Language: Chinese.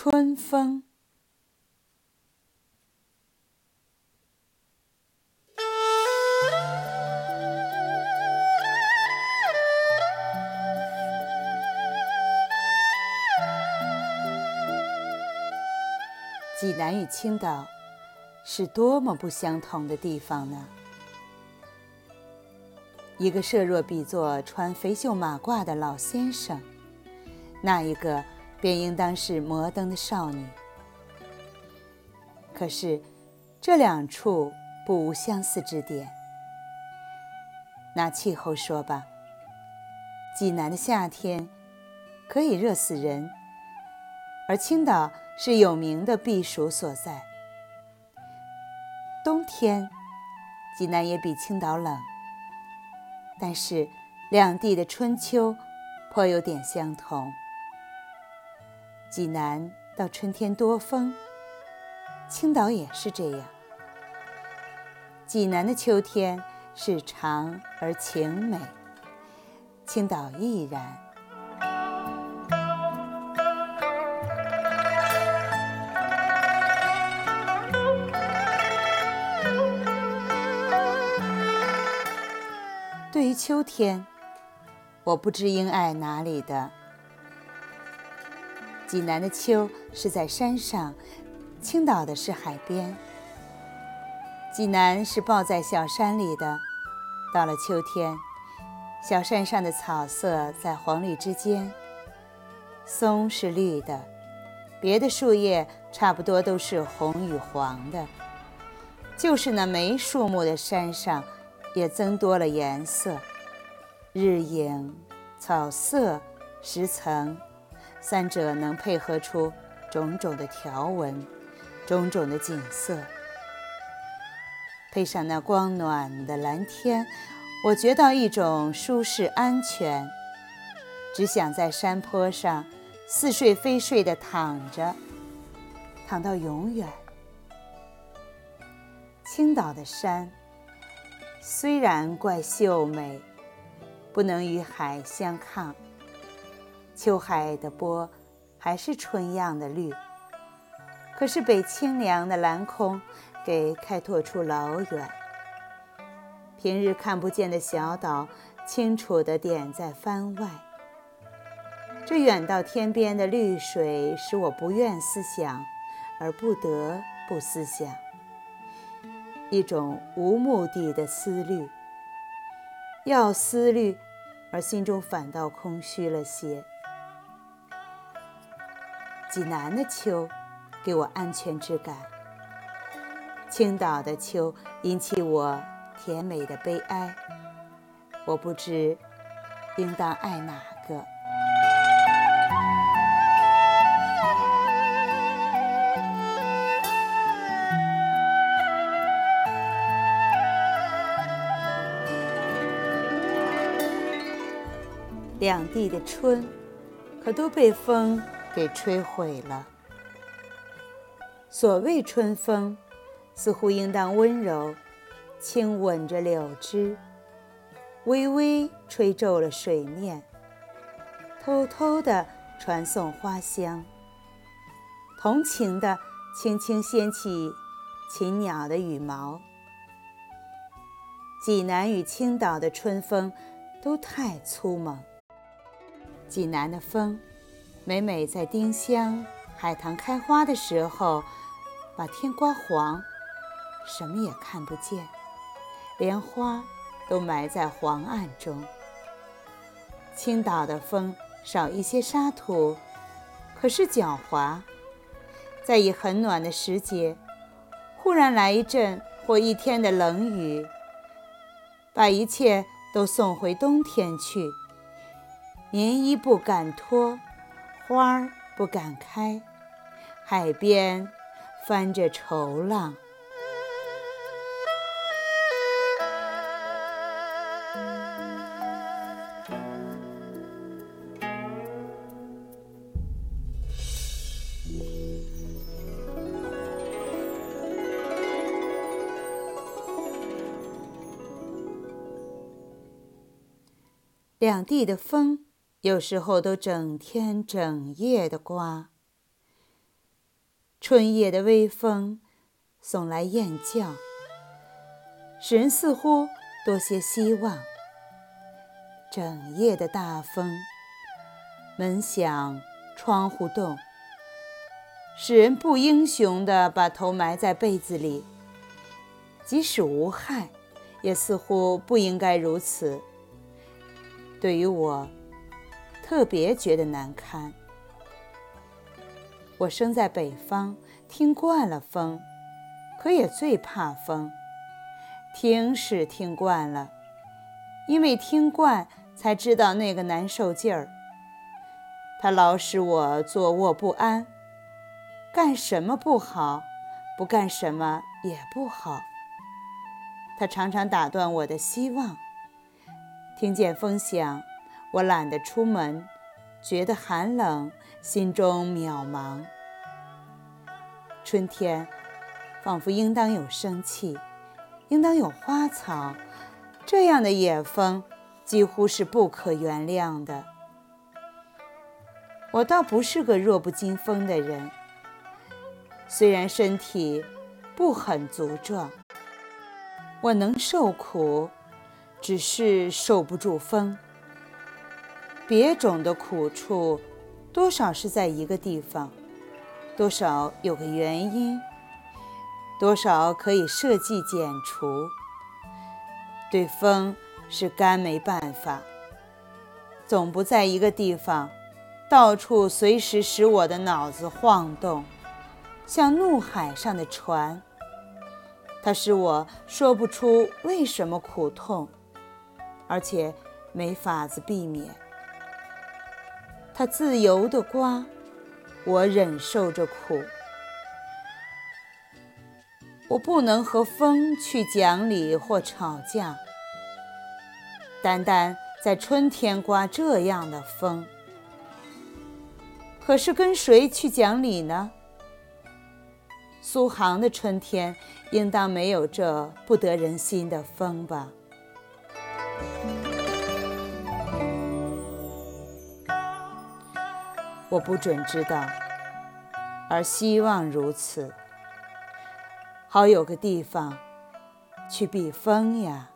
春风。济南与青岛是多么不相同的地方呢？一个设若比作穿肥袖马褂的老先生，那一个便应当是摩登的少女。可是这两处不无相似之点。拿气候说吧，济南的夏天可以热死人，而青岛。是有名的避暑所在。冬天，济南也比青岛冷，但是两地的春秋颇有点相同。济南到春天多风，青岛也是这样。济南的秋天是长而晴美，青岛亦然。对于秋天，我不知应爱哪里的。济南的秋是在山上，青岛的是海边。济南是抱在小山里的，到了秋天，小山上的草色在黄绿之间，松是绿的，别的树叶差不多都是红与黄的，就是那没树木的山上。也增多了颜色，日影、草色、石层，三者能配合出种种的条纹，种种的景色。配上那光暖的蓝天，我觉到一种舒适安全，只想在山坡上似睡非睡地躺着，躺到永远。青岛的山。虽然怪秀美，不能与海相抗。秋海的波还是春样的绿，可是被清凉的蓝空给开拓出老远。平日看不见的小岛，清楚地点在帆外。这远到天边的绿水，使我不愿思想，而不得不思想。一种无目的的思虑，要思虑，而心中反倒空虚了些。济南的秋给我安全之感，青岛的秋引起我甜美的悲哀。我不知应当爱哪个。两地的春，可都被风给吹毁了。所谓春风，似乎应当温柔，轻吻着柳枝，微微吹皱了水面，偷偷地传送花香，同情地轻轻掀起禽鸟的羽毛。济南与青岛的春风都太粗猛。济南的风，每每在丁香、海棠开花的时候，把天刮黄，什么也看不见，连花都埋在黄暗中。青岛的风少一些沙土，可是狡猾，在以很暖的时节，忽然来一阵或一天的冷雨，把一切都送回冬天去。棉衣不敢脱，花儿不敢开，海边翻着愁浪。两地的风。有时候都整天整夜的刮，春夜的微风送来雁叫，使人似乎多些希望。整夜的大风，门响，窗户动，使人不英雄地把头埋在被子里。即使无害，也似乎不应该如此。对于我，特别觉得难堪。我生在北方，听惯了风，可也最怕风。听是听惯了，因为听惯，才知道那个难受劲儿。它老使我坐卧不安，干什么不好，不干什么也不好。它常常打断我的希望。听见风响，我懒得出门。觉得寒冷，心中渺茫。春天仿佛应当有生气，应当有花草，这样的野风几乎是不可原谅的。我倒不是个弱不禁风的人，虽然身体不很足壮，我能受苦，只是受不住风。别种的苦处，多少是在一个地方，多少有个原因，多少可以设计剪除。对风是干没办法，总不在一个地方，到处随时使我的脑子晃动，像怒海上的船。它使我说不出为什么苦痛，而且没法子避免。它自由地刮，我忍受着苦。我不能和风去讲理或吵架。单单在春天刮这样的风，可是跟谁去讲理呢？苏杭的春天应当没有这不得人心的风吧？我不准知道，而希望如此，好有个地方去避风呀。